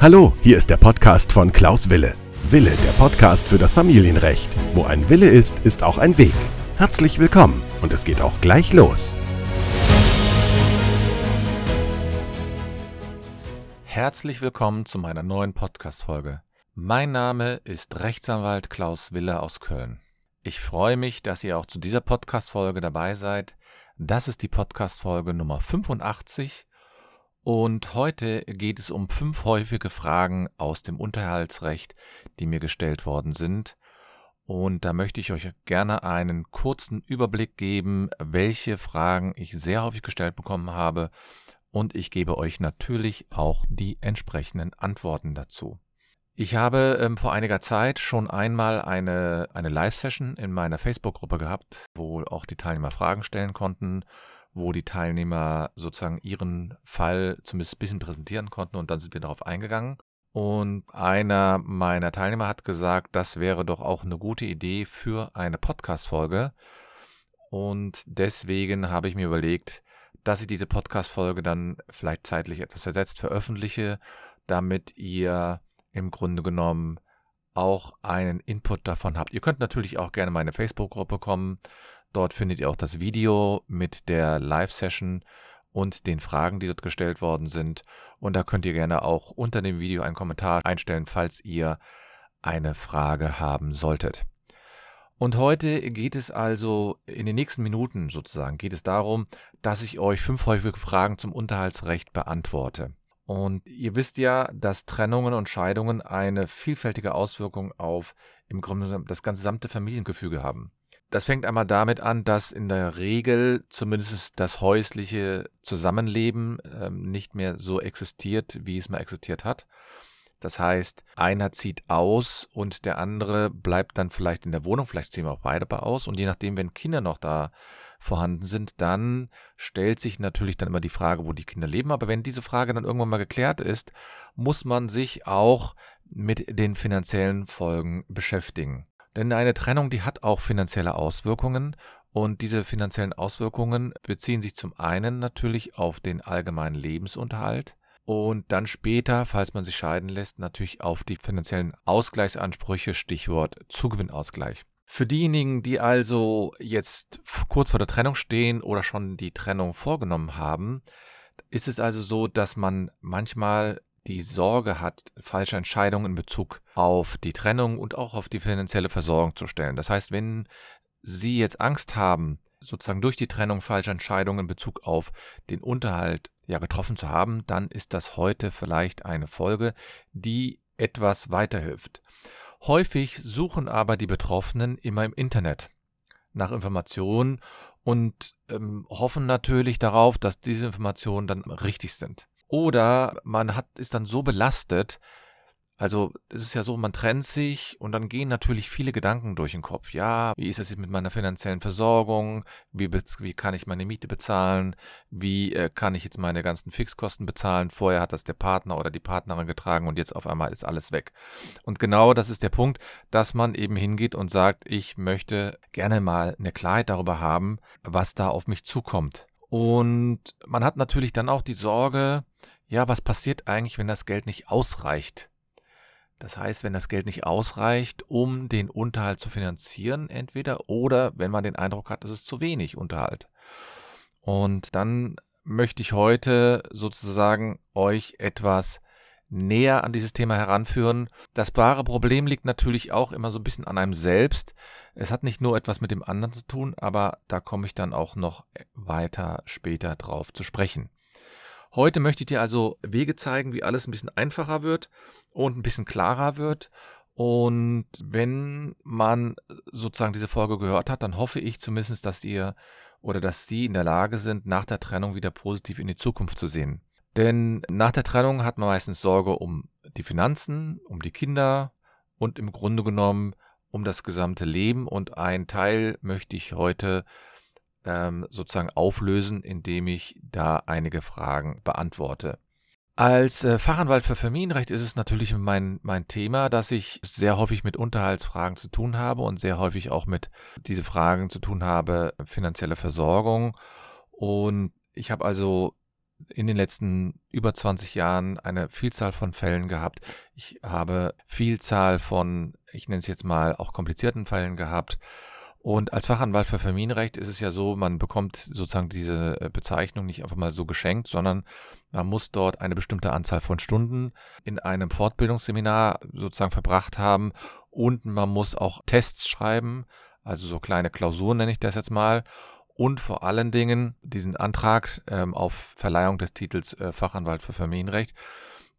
Hallo, hier ist der Podcast von Klaus Wille. Wille, der Podcast für das Familienrecht. Wo ein Wille ist, ist auch ein Weg. Herzlich willkommen und es geht auch gleich los. Herzlich willkommen zu meiner neuen Podcast-Folge. Mein Name ist Rechtsanwalt Klaus Wille aus Köln. Ich freue mich, dass ihr auch zu dieser Podcast-Folge dabei seid. Das ist die Podcast-Folge Nummer 85 und heute geht es um fünf häufige Fragen aus dem Unterhaltsrecht, die mir gestellt worden sind. Und da möchte ich euch gerne einen kurzen Überblick geben, welche Fragen ich sehr häufig gestellt bekommen habe. Und ich gebe euch natürlich auch die entsprechenden Antworten dazu. Ich habe ähm, vor einiger Zeit schon einmal eine, eine Live-Session in meiner Facebook-Gruppe gehabt, wo auch die Teilnehmer Fragen stellen konnten, wo die Teilnehmer sozusagen ihren Fall zumindest ein bisschen präsentieren konnten und dann sind wir darauf eingegangen. Und einer meiner Teilnehmer hat gesagt, das wäre doch auch eine gute Idee für eine Podcast-Folge. Und deswegen habe ich mir überlegt, dass ich diese Podcast-Folge dann vielleicht zeitlich etwas ersetzt veröffentliche, damit ihr im Grunde genommen auch einen Input davon habt. Ihr könnt natürlich auch gerne in meine Facebook-Gruppe kommen. Dort findet ihr auch das Video mit der Live-Session und den Fragen, die dort gestellt worden sind. Und da könnt ihr gerne auch unter dem Video einen Kommentar einstellen, falls ihr eine Frage haben solltet. Und heute geht es also in den nächsten Minuten sozusagen, geht es darum, dass ich euch fünf häufige Fragen zum Unterhaltsrecht beantworte. Und ihr wisst ja, dass Trennungen und Scheidungen eine vielfältige Auswirkung auf im Grunde das gesamte Familiengefüge haben. Das fängt einmal damit an, dass in der Regel zumindest das häusliche Zusammenleben ähm, nicht mehr so existiert, wie es mal existiert hat. Das heißt, einer zieht aus und der andere bleibt dann vielleicht in der Wohnung, vielleicht ziehen wir auch beide aus und je nachdem, wenn Kinder noch da vorhanden sind, dann stellt sich natürlich dann immer die Frage, wo die Kinder leben. Aber wenn diese Frage dann irgendwann mal geklärt ist, muss man sich auch mit den finanziellen Folgen beschäftigen. Denn eine Trennung, die hat auch finanzielle Auswirkungen und diese finanziellen Auswirkungen beziehen sich zum einen natürlich auf den allgemeinen Lebensunterhalt und dann später, falls man sich scheiden lässt, natürlich auf die finanziellen Ausgleichsansprüche, Stichwort Zugewinnausgleich. Für diejenigen, die also jetzt kurz vor der Trennung stehen oder schon die Trennung vorgenommen haben, ist es also so, dass man manchmal die Sorge hat, falsche Entscheidungen in Bezug auf die Trennung und auch auf die finanzielle Versorgung zu stellen. Das heißt, wenn Sie jetzt Angst haben, sozusagen durch die Trennung falsche Entscheidungen in Bezug auf den Unterhalt ja getroffen zu haben, dann ist das heute vielleicht eine Folge, die etwas weiterhilft. Häufig suchen aber die Betroffenen immer im Internet nach Informationen und ähm, hoffen natürlich darauf, dass diese Informationen dann richtig sind. Oder man hat, ist dann so belastet, also es ist ja so, man trennt sich und dann gehen natürlich viele Gedanken durch den Kopf. Ja, wie ist es jetzt mit meiner finanziellen Versorgung? Wie, wie kann ich meine Miete bezahlen? Wie äh, kann ich jetzt meine ganzen Fixkosten bezahlen? Vorher hat das der Partner oder die Partnerin getragen und jetzt auf einmal ist alles weg. Und genau das ist der Punkt, dass man eben hingeht und sagt, ich möchte gerne mal eine Klarheit darüber haben, was da auf mich zukommt. Und man hat natürlich dann auch die Sorge, ja, was passiert eigentlich, wenn das Geld nicht ausreicht? Das heißt, wenn das Geld nicht ausreicht, um den Unterhalt zu finanzieren, entweder oder wenn man den Eindruck hat, es ist zu wenig Unterhalt. Und dann möchte ich heute sozusagen euch etwas näher an dieses Thema heranführen. Das wahre Problem liegt natürlich auch immer so ein bisschen an einem selbst. Es hat nicht nur etwas mit dem anderen zu tun, aber da komme ich dann auch noch weiter später drauf zu sprechen. Heute möchte ich dir also Wege zeigen, wie alles ein bisschen einfacher wird und ein bisschen klarer wird. Und wenn man sozusagen diese Folge gehört hat, dann hoffe ich zumindest, dass ihr oder dass sie in der Lage sind, nach der Trennung wieder positiv in die Zukunft zu sehen. Denn nach der Trennung hat man meistens Sorge um die Finanzen, um die Kinder und im Grunde genommen um das gesamte Leben. Und ein Teil möchte ich heute ähm, sozusagen auflösen, indem ich da einige Fragen beantworte. Als äh, Fachanwalt für Familienrecht ist es natürlich mein, mein Thema, dass ich sehr häufig mit Unterhaltsfragen zu tun habe und sehr häufig auch mit diese Fragen zu tun habe, finanzielle Versorgung. Und ich habe also in den letzten über 20 Jahren eine Vielzahl von Fällen gehabt. Ich habe Vielzahl von, ich nenne es jetzt mal, auch komplizierten Fällen gehabt. Und als Fachanwalt für Familienrecht ist es ja so, man bekommt sozusagen diese äh, Bezeichnung nicht einfach mal so geschenkt, sondern man muss dort eine bestimmte Anzahl von Stunden in einem Fortbildungsseminar sozusagen verbracht haben und man muss auch Tests schreiben, also so kleine Klausuren nenne ich das jetzt mal. Und vor allen Dingen diesen Antrag ähm, auf Verleihung des Titels äh, Fachanwalt für Familienrecht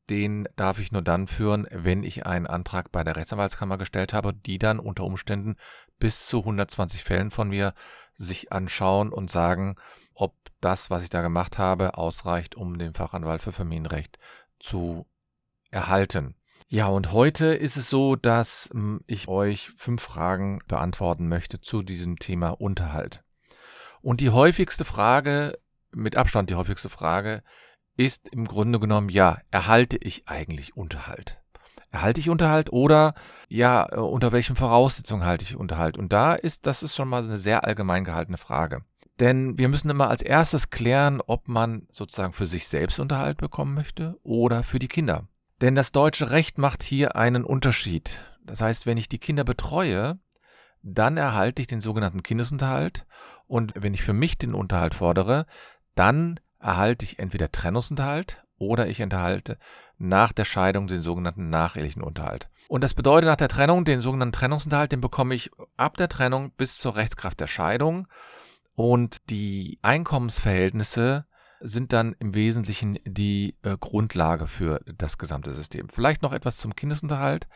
den darf ich nur dann führen, wenn ich einen Antrag bei der Rechtsanwaltskammer gestellt habe, die dann unter Umständen bis zu 120 Fällen von mir sich anschauen und sagen, ob das, was ich da gemacht habe, ausreicht, um den Fachanwalt für Familienrecht zu erhalten. Ja, und heute ist es so, dass hm, ich euch fünf Fragen beantworten möchte zu diesem Thema Unterhalt. Und die häufigste Frage, mit Abstand die häufigste Frage, ist im Grunde genommen, ja, erhalte ich eigentlich Unterhalt? Erhalte ich Unterhalt oder ja, äh, unter welchen Voraussetzungen halte ich Unterhalt? Und da ist, das ist schon mal eine sehr allgemein gehaltene Frage. Denn wir müssen immer als erstes klären, ob man sozusagen für sich selbst Unterhalt bekommen möchte oder für die Kinder. Denn das deutsche Recht macht hier einen Unterschied. Das heißt, wenn ich die Kinder betreue, dann erhalte ich den sogenannten Kindesunterhalt und wenn ich für mich den Unterhalt fordere, dann erhalte ich entweder Trennungsunterhalt oder ich enthalte nach der Scheidung den sogenannten nachehelichen Unterhalt. Und das bedeutet nach der Trennung, den sogenannten Trennungsunterhalt, den bekomme ich ab der Trennung bis zur Rechtskraft der Scheidung. Und die Einkommensverhältnisse sind dann im Wesentlichen die äh, Grundlage für das gesamte System. Vielleicht noch etwas zum Kindesunterhalt.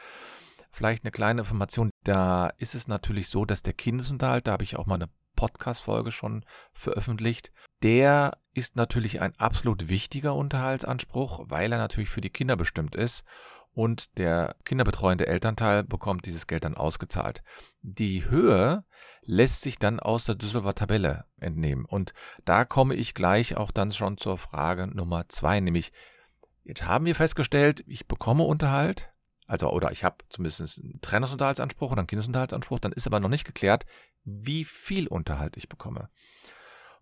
Vielleicht eine kleine Information. Da ist es natürlich so, dass der Kindesunterhalt, da habe ich auch mal eine Podcast-Folge schon veröffentlicht. Der ist natürlich ein absolut wichtiger Unterhaltsanspruch, weil er natürlich für die Kinder bestimmt ist und der kinderbetreuende Elternteil bekommt dieses Geld dann ausgezahlt. Die Höhe lässt sich dann aus der Düsseldorfer Tabelle entnehmen. Und da komme ich gleich auch dann schon zur Frage Nummer zwei, nämlich jetzt haben wir festgestellt, ich bekomme Unterhalt, also oder ich habe zumindest einen Trennungsunterhaltsanspruch oder einen Kindesunterhaltsanspruch, dann ist aber noch nicht geklärt, wie viel Unterhalt ich bekomme.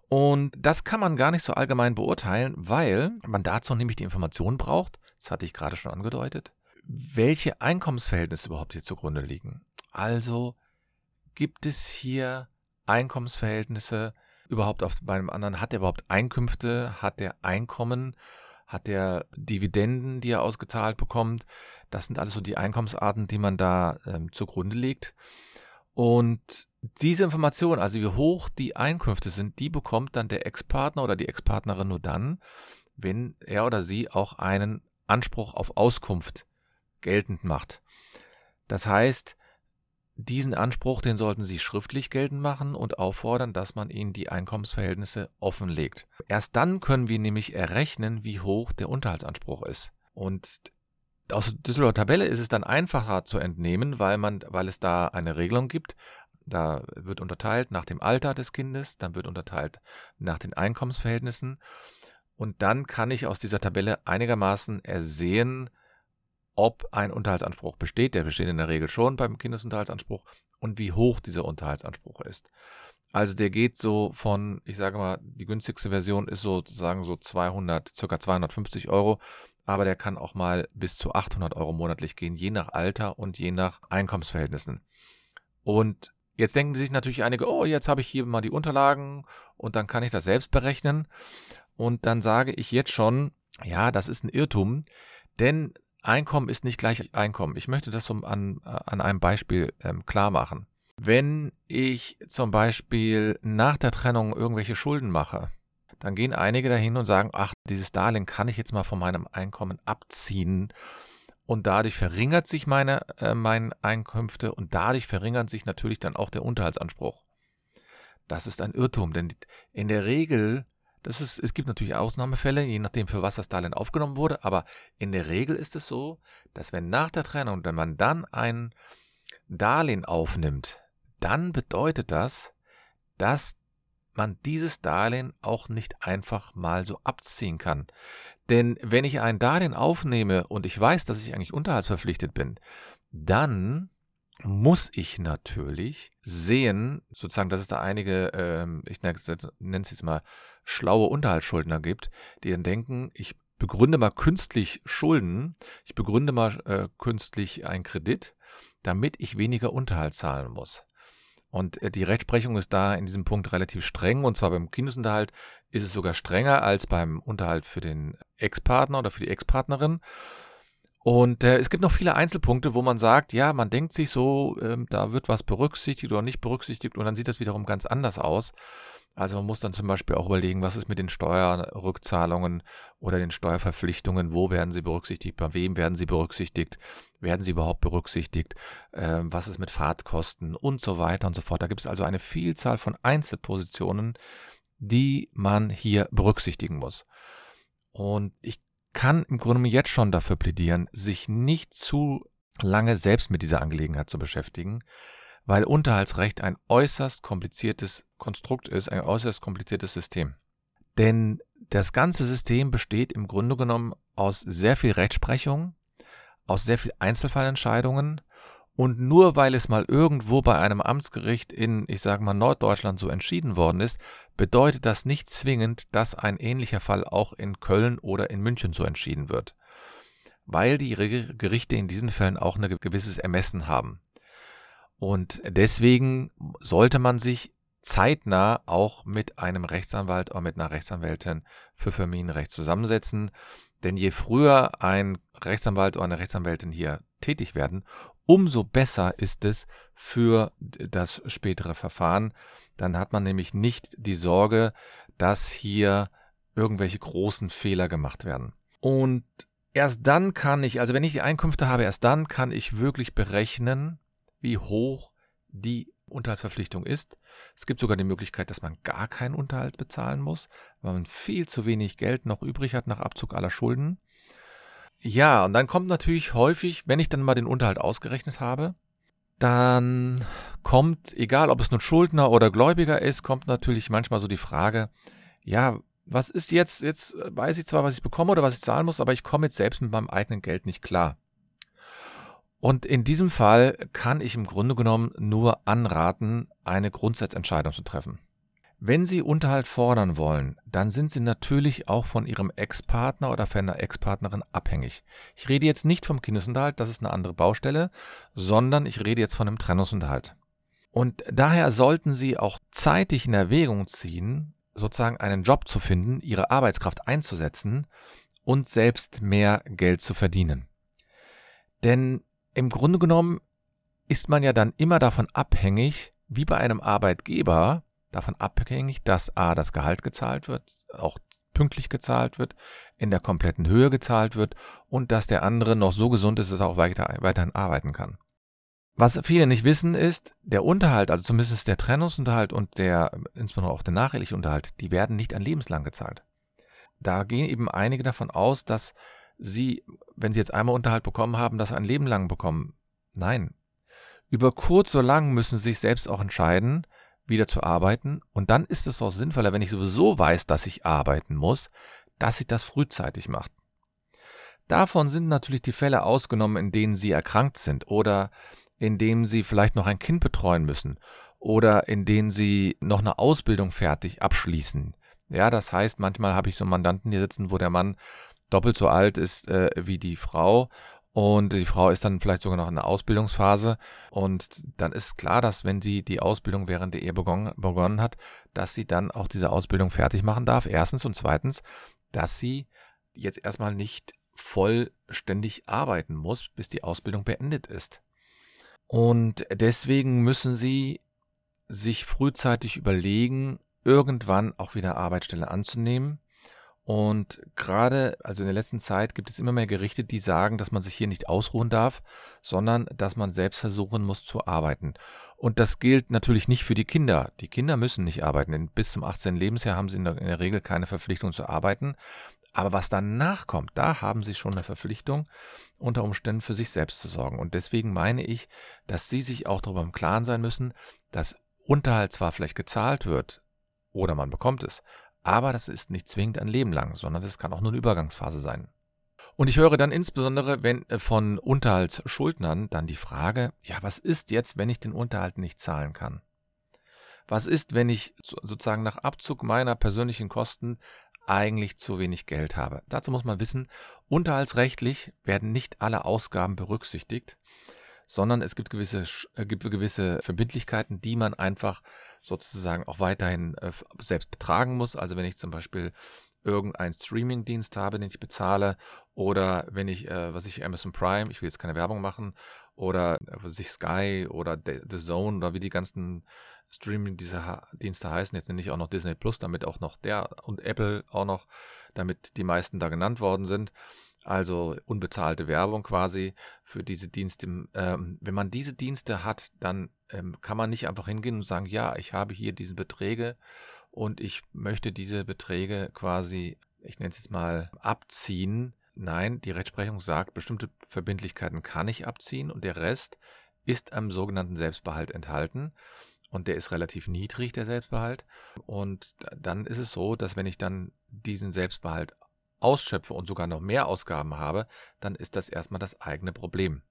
Und das kann man gar nicht so allgemein beurteilen, weil man dazu nämlich die Informationen braucht, das hatte ich gerade schon angedeutet, welche Einkommensverhältnisse überhaupt hier zugrunde liegen. Also gibt es hier Einkommensverhältnisse überhaupt auf bei einem anderen? Hat er überhaupt Einkünfte? Hat er Einkommen? Hat er Dividenden, die er ausgezahlt bekommt? Das sind alles so die Einkommensarten, die man da ähm, zugrunde legt. Und diese Information, also wie hoch die Einkünfte sind, die bekommt dann der Ex-Partner oder die Ex-Partnerin nur dann, wenn er oder sie auch einen Anspruch auf Auskunft geltend macht. Das heißt, diesen Anspruch, den sollten Sie schriftlich geltend machen und auffordern, dass man Ihnen die Einkommensverhältnisse offenlegt. Erst dann können wir nämlich errechnen, wie hoch der Unterhaltsanspruch ist. Und aus Düsseldorfer Tabelle ist es dann einfacher zu entnehmen, weil man, weil es da eine Regelung gibt. Da wird unterteilt nach dem Alter des Kindes, dann wird unterteilt nach den Einkommensverhältnissen. Und dann kann ich aus dieser Tabelle einigermaßen ersehen, ob ein Unterhaltsanspruch besteht. Der besteht in der Regel schon beim Kindesunterhaltsanspruch und wie hoch dieser Unterhaltsanspruch ist. Also der geht so von, ich sage mal, die günstigste Version ist sozusagen so 200, circa 250 Euro aber der kann auch mal bis zu 800 Euro monatlich gehen, je nach Alter und je nach Einkommensverhältnissen. Und jetzt denken sich natürlich einige, oh, jetzt habe ich hier mal die Unterlagen und dann kann ich das selbst berechnen. Und dann sage ich jetzt schon, ja, das ist ein Irrtum, denn Einkommen ist nicht gleich Einkommen. Ich möchte das so an, an einem Beispiel ähm, klar machen. Wenn ich zum Beispiel nach der Trennung irgendwelche Schulden mache, dann gehen einige dahin und sagen, ach, dieses Darlehen kann ich jetzt mal von meinem Einkommen abziehen. Und dadurch verringert sich meine, äh, meine Einkünfte und dadurch verringert sich natürlich dann auch der Unterhaltsanspruch. Das ist ein Irrtum, denn in der Regel, das ist, es gibt natürlich Ausnahmefälle, je nachdem, für was das Darlehen aufgenommen wurde, aber in der Regel ist es so, dass wenn nach der Trennung, wenn man dann ein Darlehen aufnimmt, dann bedeutet das, dass man dieses Darlehen auch nicht einfach mal so abziehen kann. Denn wenn ich ein Darlehen aufnehme und ich weiß, dass ich eigentlich unterhaltsverpflichtet bin, dann muss ich natürlich sehen, sozusagen, dass es da einige, ähm, ich nenne es jetzt mal schlaue Unterhaltsschuldner gibt, die dann denken, ich begründe mal künstlich Schulden, ich begründe mal äh, künstlich einen Kredit, damit ich weniger Unterhalt zahlen muss. Und äh, die Rechtsprechung ist da in diesem Punkt relativ streng. Und zwar beim Kindesunterhalt ist es sogar strenger als beim Unterhalt für den Ex-Partner oder für die Ex-Partnerin. Und äh, es gibt noch viele Einzelpunkte, wo man sagt, ja, man denkt sich so, äh, da wird was berücksichtigt oder nicht berücksichtigt und dann sieht das wiederum ganz anders aus. Also man muss dann zum Beispiel auch überlegen, was ist mit den Steuerrückzahlungen oder den Steuerverpflichtungen, wo werden sie berücksichtigt, bei wem werden sie berücksichtigt, werden sie überhaupt berücksichtigt, äh, was ist mit Fahrtkosten? Und so weiter und so fort. Da gibt es also eine Vielzahl von Einzelpositionen, die man hier berücksichtigen muss. Und ich kann im Grunde jetzt schon dafür plädieren, sich nicht zu lange selbst mit dieser Angelegenheit zu beschäftigen, weil Unterhaltsrecht ein äußerst kompliziertes Konstrukt ist, ein äußerst kompliziertes System. Denn das ganze System besteht im Grunde genommen aus sehr viel Rechtsprechung, aus sehr viel Einzelfallentscheidungen und nur weil es mal irgendwo bei einem Amtsgericht in, ich sage mal, Norddeutschland so entschieden worden ist, bedeutet das nicht zwingend, dass ein ähnlicher Fall auch in Köln oder in München so entschieden wird. Weil die Gerichte in diesen Fällen auch ein gewisses Ermessen haben. Und deswegen sollte man sich zeitnah auch mit einem Rechtsanwalt oder mit einer Rechtsanwältin für Familienrecht zusammensetzen. Denn je früher ein Rechtsanwalt oder eine Rechtsanwältin hier tätig werden, umso besser ist es für das spätere Verfahren. Dann hat man nämlich nicht die Sorge, dass hier irgendwelche großen Fehler gemacht werden. Und erst dann kann ich, also wenn ich die Einkünfte habe, erst dann kann ich wirklich berechnen, wie hoch die Unterhaltsverpflichtung ist. Es gibt sogar die Möglichkeit, dass man gar keinen Unterhalt bezahlen muss, weil man viel zu wenig Geld noch übrig hat nach Abzug aller Schulden. Ja, und dann kommt natürlich häufig, wenn ich dann mal den Unterhalt ausgerechnet habe, dann kommt, egal ob es nun Schuldner oder Gläubiger ist, kommt natürlich manchmal so die Frage, ja, was ist jetzt, jetzt weiß ich zwar, was ich bekomme oder was ich zahlen muss, aber ich komme jetzt selbst mit meinem eigenen Geld nicht klar. Und in diesem Fall kann ich im Grunde genommen nur anraten, eine Grundsatzentscheidung zu treffen. Wenn Sie Unterhalt fordern wollen, dann sind Sie natürlich auch von Ihrem Ex-Partner oder von einer Ex-Partnerin abhängig. Ich rede jetzt nicht vom Kindesunterhalt, das ist eine andere Baustelle, sondern ich rede jetzt von einem Trennungsunterhalt. Und daher sollten Sie auch zeitig in Erwägung ziehen, sozusagen einen Job zu finden, Ihre Arbeitskraft einzusetzen und selbst mehr Geld zu verdienen. Denn im Grunde genommen ist man ja dann immer davon abhängig, wie bei einem Arbeitgeber, davon abhängig, dass A, das Gehalt gezahlt wird, auch pünktlich gezahlt wird, in der kompletten Höhe gezahlt wird und dass der andere noch so gesund ist, dass er auch weiter, weiterhin arbeiten kann. Was viele nicht wissen ist, der Unterhalt, also zumindest der Trennungsunterhalt und der, insbesondere auch der nacheheliche Unterhalt, die werden nicht an lebenslang gezahlt. Da gehen eben einige davon aus, dass Sie, wenn Sie jetzt einmal Unterhalt bekommen haben, das ein Leben lang bekommen. Nein. Über kurz oder lang müssen Sie sich selbst auch entscheiden, wieder zu arbeiten. Und dann ist es auch sinnvoller, wenn ich sowieso weiß, dass ich arbeiten muss, dass ich das frühzeitig mache. Davon sind natürlich die Fälle ausgenommen, in denen Sie erkrankt sind oder in denen Sie vielleicht noch ein Kind betreuen müssen oder in denen Sie noch eine Ausbildung fertig abschließen. Ja, das heißt, manchmal habe ich so Mandanten hier sitzen, wo der Mann doppelt so alt ist äh, wie die Frau. Und die Frau ist dann vielleicht sogar noch in der Ausbildungsphase. Und dann ist klar, dass wenn sie die Ausbildung während der Ehe begonnen, hat, dass sie dann auch diese Ausbildung fertig machen darf. Erstens und zweitens, dass sie jetzt erstmal nicht vollständig arbeiten muss, bis die Ausbildung beendet ist. Und deswegen müssen sie sich frühzeitig überlegen, irgendwann auch wieder Arbeitsstelle anzunehmen und gerade, also in der letzten Zeit gibt es immer mehr Gerichte, die sagen, dass man sich hier nicht ausruhen darf, sondern dass man selbst versuchen muss zu arbeiten. Und das gilt natürlich nicht für die Kinder. Die Kinder müssen nicht arbeiten, bis zum 18. Lebensjahr haben sie in der, in der Regel keine Verpflichtung zu arbeiten. Aber was danach kommt, da haben sie schon eine Verpflichtung, unter Umständen für sich selbst zu sorgen. Und deswegen meine ich, dass sie sich auch darüber im Klaren sein müssen, dass Unterhalt zwar vielleicht gezahlt wird oder man bekommt es, aber das ist nicht zwingend ein Leben lang, sondern das kann auch nur eine Übergangsphase sein. Und ich höre dann insbesondere, wenn äh, von Unterhaltsschuldnern dann die Frage, ja, was ist jetzt, wenn ich den Unterhalt nicht zahlen kann? was ist, wenn ich sozusagen nach Abzug meiner persönlichen Kosten eigentlich zu wenig Geld habe. Dazu muss man wissen, unterhaltsrechtlich werden nicht alle Ausgaben berücksichtigt, sondern es gibt gewisse, äh, gibt gewisse Verbindlichkeiten, die man einfach sozusagen auch weiterhin äh, selbst betragen muss. Also wenn ich zum Beispiel irgendeinen Streaming-Dienst habe, den ich bezahle, oder wenn ich, äh, was ich Amazon Prime, ich will jetzt keine Werbung machen, oder äh, was ich Sky oder The Zone oder wie die ganzen Streaming-Dienste heißen, jetzt nenne ich auch noch Disney Plus, damit auch noch der und Apple auch noch, damit die meisten da genannt worden sind. Also unbezahlte Werbung quasi für diese Dienste. Ähm, wenn man diese Dienste hat, dann ähm, kann man nicht einfach hingehen und sagen, ja, ich habe hier diese Beträge und ich möchte diese Beträge quasi, ich nenne es jetzt mal, abziehen. Nein, die Rechtsprechung sagt, bestimmte Verbindlichkeiten kann ich abziehen und der Rest ist am sogenannten Selbstbehalt enthalten. Und der ist relativ niedrig, der Selbstbehalt. Und dann ist es so, dass wenn ich dann diesen Selbstbehalt ausschöpfe und sogar noch mehr Ausgaben habe, dann ist das erstmal das eigene Problem.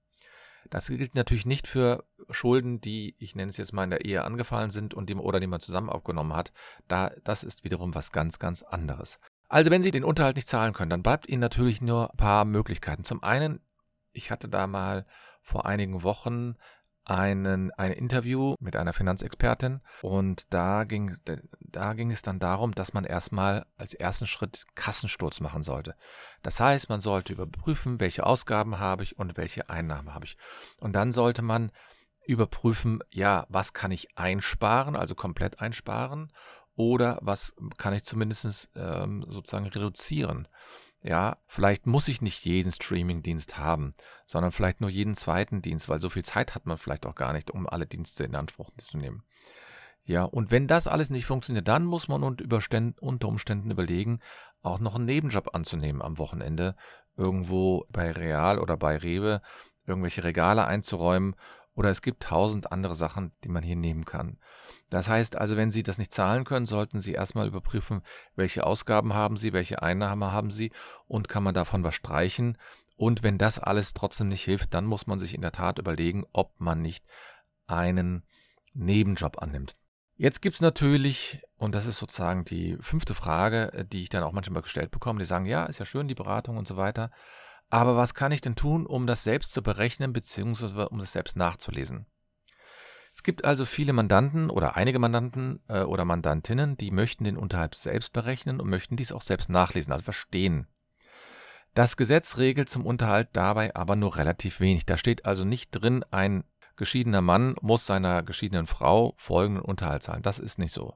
Das gilt natürlich nicht für Schulden, die, ich nenne es jetzt mal in der Ehe angefallen sind und die, oder die man zusammen abgenommen hat. Da, das ist wiederum was ganz, ganz anderes. Also wenn Sie den Unterhalt nicht zahlen können, dann bleibt Ihnen natürlich nur ein paar Möglichkeiten. Zum einen, ich hatte da mal vor einigen Wochen einen, ein Interview mit einer Finanzexpertin und da ging, da ging es dann darum, dass man erstmal als ersten Schritt Kassensturz machen sollte. Das heißt, man sollte überprüfen, welche Ausgaben habe ich und welche Einnahmen habe ich. Und dann sollte man überprüfen, ja, was kann ich einsparen, also komplett einsparen oder was kann ich zumindest ähm, sozusagen reduzieren. Ja, vielleicht muss ich nicht jeden Streaming-Dienst haben, sondern vielleicht nur jeden zweiten Dienst, weil so viel Zeit hat man vielleicht auch gar nicht, um alle Dienste in Anspruch zu nehmen. Ja, und wenn das alles nicht funktioniert, dann muss man unter Umständen überlegen, auch noch einen Nebenjob anzunehmen am Wochenende, irgendwo bei Real oder bei Rewe irgendwelche Regale einzuräumen oder es gibt tausend andere Sachen, die man hier nehmen kann. Das heißt also, wenn Sie das nicht zahlen können, sollten Sie erstmal überprüfen, welche Ausgaben haben Sie, welche Einnahmen haben Sie und kann man davon was streichen. Und wenn das alles trotzdem nicht hilft, dann muss man sich in der Tat überlegen, ob man nicht einen Nebenjob annimmt. Jetzt gibt's natürlich, und das ist sozusagen die fünfte Frage, die ich dann auch manchmal gestellt bekomme, die sagen, ja, ist ja schön, die Beratung und so weiter. Aber was kann ich denn tun, um das selbst zu berechnen bzw. um das selbst nachzulesen? Es gibt also viele Mandanten oder einige Mandanten äh, oder Mandantinnen, die möchten den Unterhalt selbst berechnen und möchten dies auch selbst nachlesen, also verstehen. Das Gesetz regelt zum Unterhalt dabei aber nur relativ wenig. Da steht also nicht drin, ein geschiedener Mann muss seiner geschiedenen Frau folgenden Unterhalt zahlen. Das ist nicht so.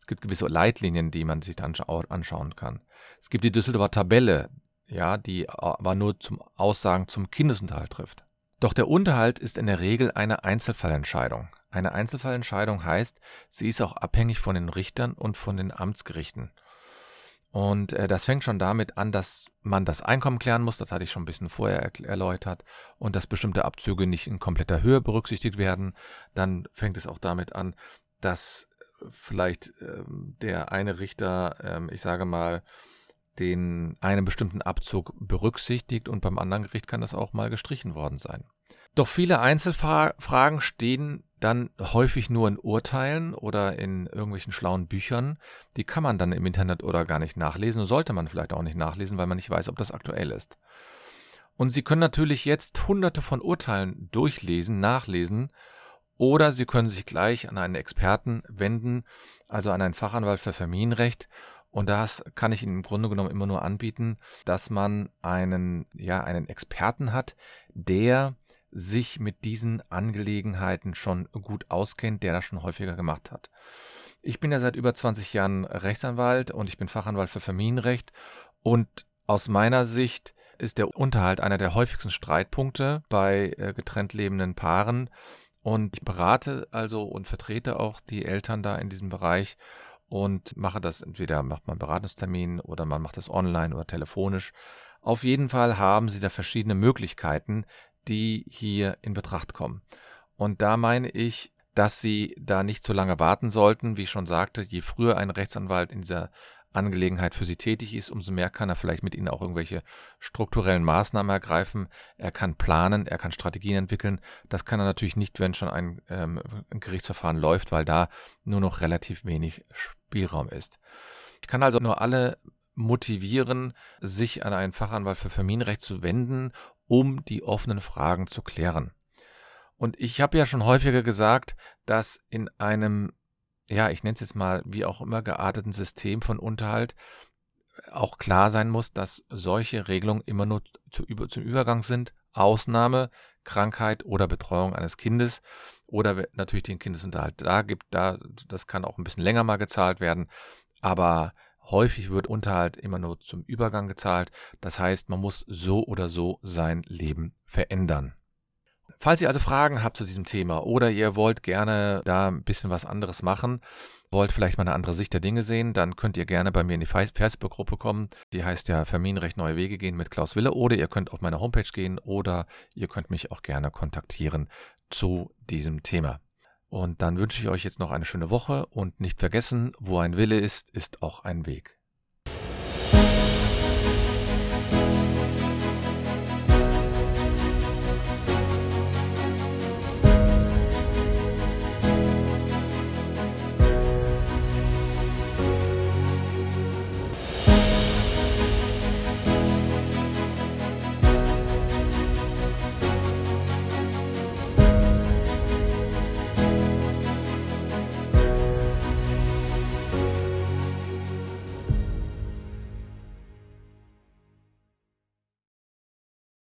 Es gibt gewisse Leitlinien, die man sich dann anschauen kann. Es gibt die Düsseldorfer Tabelle, ja, die aber nur zum Aussagen zum Kindesunterhalt trifft. Doch der Unterhalt ist in der Regel eine Einzelfallentscheidung. Eine Einzelfallentscheidung heißt, sie ist auch abhängig von den Richtern und von den Amtsgerichten. Und äh, das fängt schon damit an, dass man das Einkommen klären muss, das hatte ich schon ein bisschen vorher erläutert, und dass bestimmte Abzüge nicht in kompletter Höhe berücksichtigt werden. Dann fängt es auch damit an, dass vielleicht ähm, der eine Richter, ähm, ich sage mal, den einen bestimmten Abzug berücksichtigt und beim anderen Gericht kann das auch mal gestrichen worden sein. Doch viele Einzelfragen stehen dann häufig nur in Urteilen oder in irgendwelchen schlauen Büchern. Die kann man dann im Internet oder gar nicht nachlesen, sollte man vielleicht auch nicht nachlesen, weil man nicht weiß, ob das aktuell ist. Und Sie können natürlich jetzt hunderte von Urteilen durchlesen, nachlesen, oder Sie können sich gleich an einen Experten wenden, also an einen Fachanwalt für Familienrecht, und das kann ich Ihnen im Grunde genommen immer nur anbieten, dass man einen, ja, einen Experten hat, der sich mit diesen Angelegenheiten schon gut auskennt, der das schon häufiger gemacht hat. Ich bin ja seit über 20 Jahren Rechtsanwalt und ich bin Fachanwalt für Familienrecht und aus meiner Sicht ist der Unterhalt einer der häufigsten Streitpunkte bei äh, getrennt lebenden Paaren und ich berate also und vertrete auch die Eltern da in diesem Bereich und mache das entweder macht man Beratungstermin oder man macht das online oder telefonisch. Auf jeden Fall haben Sie da verschiedene Möglichkeiten, die hier in Betracht kommen. Und da meine ich, dass Sie da nicht zu lange warten sollten. Wie ich schon sagte, je früher ein Rechtsanwalt in dieser Angelegenheit für Sie tätig ist, umso mehr kann er vielleicht mit Ihnen auch irgendwelche strukturellen Maßnahmen ergreifen. Er kann planen, er kann Strategien entwickeln. Das kann er natürlich nicht, wenn schon ein, ähm, ein Gerichtsverfahren läuft, weil da nur noch relativ wenig Spielraum ist. Ich kann also nur alle motivieren, sich an einen Fachanwalt für Familienrecht zu wenden, um die offenen Fragen zu klären. Und ich habe ja schon häufiger gesagt, dass in einem, ja, ich nenne es jetzt mal wie auch immer gearteten System von Unterhalt auch klar sein muss, dass solche Regelungen immer nur zu, zum Übergang sind. Ausnahme, Krankheit oder Betreuung eines Kindes oder natürlich den Kindesunterhalt da gibt, da, das kann auch ein bisschen länger mal gezahlt werden, aber häufig wird Unterhalt immer nur zum Übergang gezahlt. Das heißt, man muss so oder so sein Leben verändern. Falls ihr also Fragen habt zu diesem Thema oder ihr wollt gerne da ein bisschen was anderes machen, wollt vielleicht mal eine andere Sicht der Dinge sehen, dann könnt ihr gerne bei mir in die Facebook-Gruppe kommen. Die heißt ja Familienrecht Neue Wege gehen mit Klaus Wille oder ihr könnt auf meine Homepage gehen oder ihr könnt mich auch gerne kontaktieren zu diesem Thema. Und dann wünsche ich euch jetzt noch eine schöne Woche und nicht vergessen, wo ein Wille ist, ist auch ein Weg.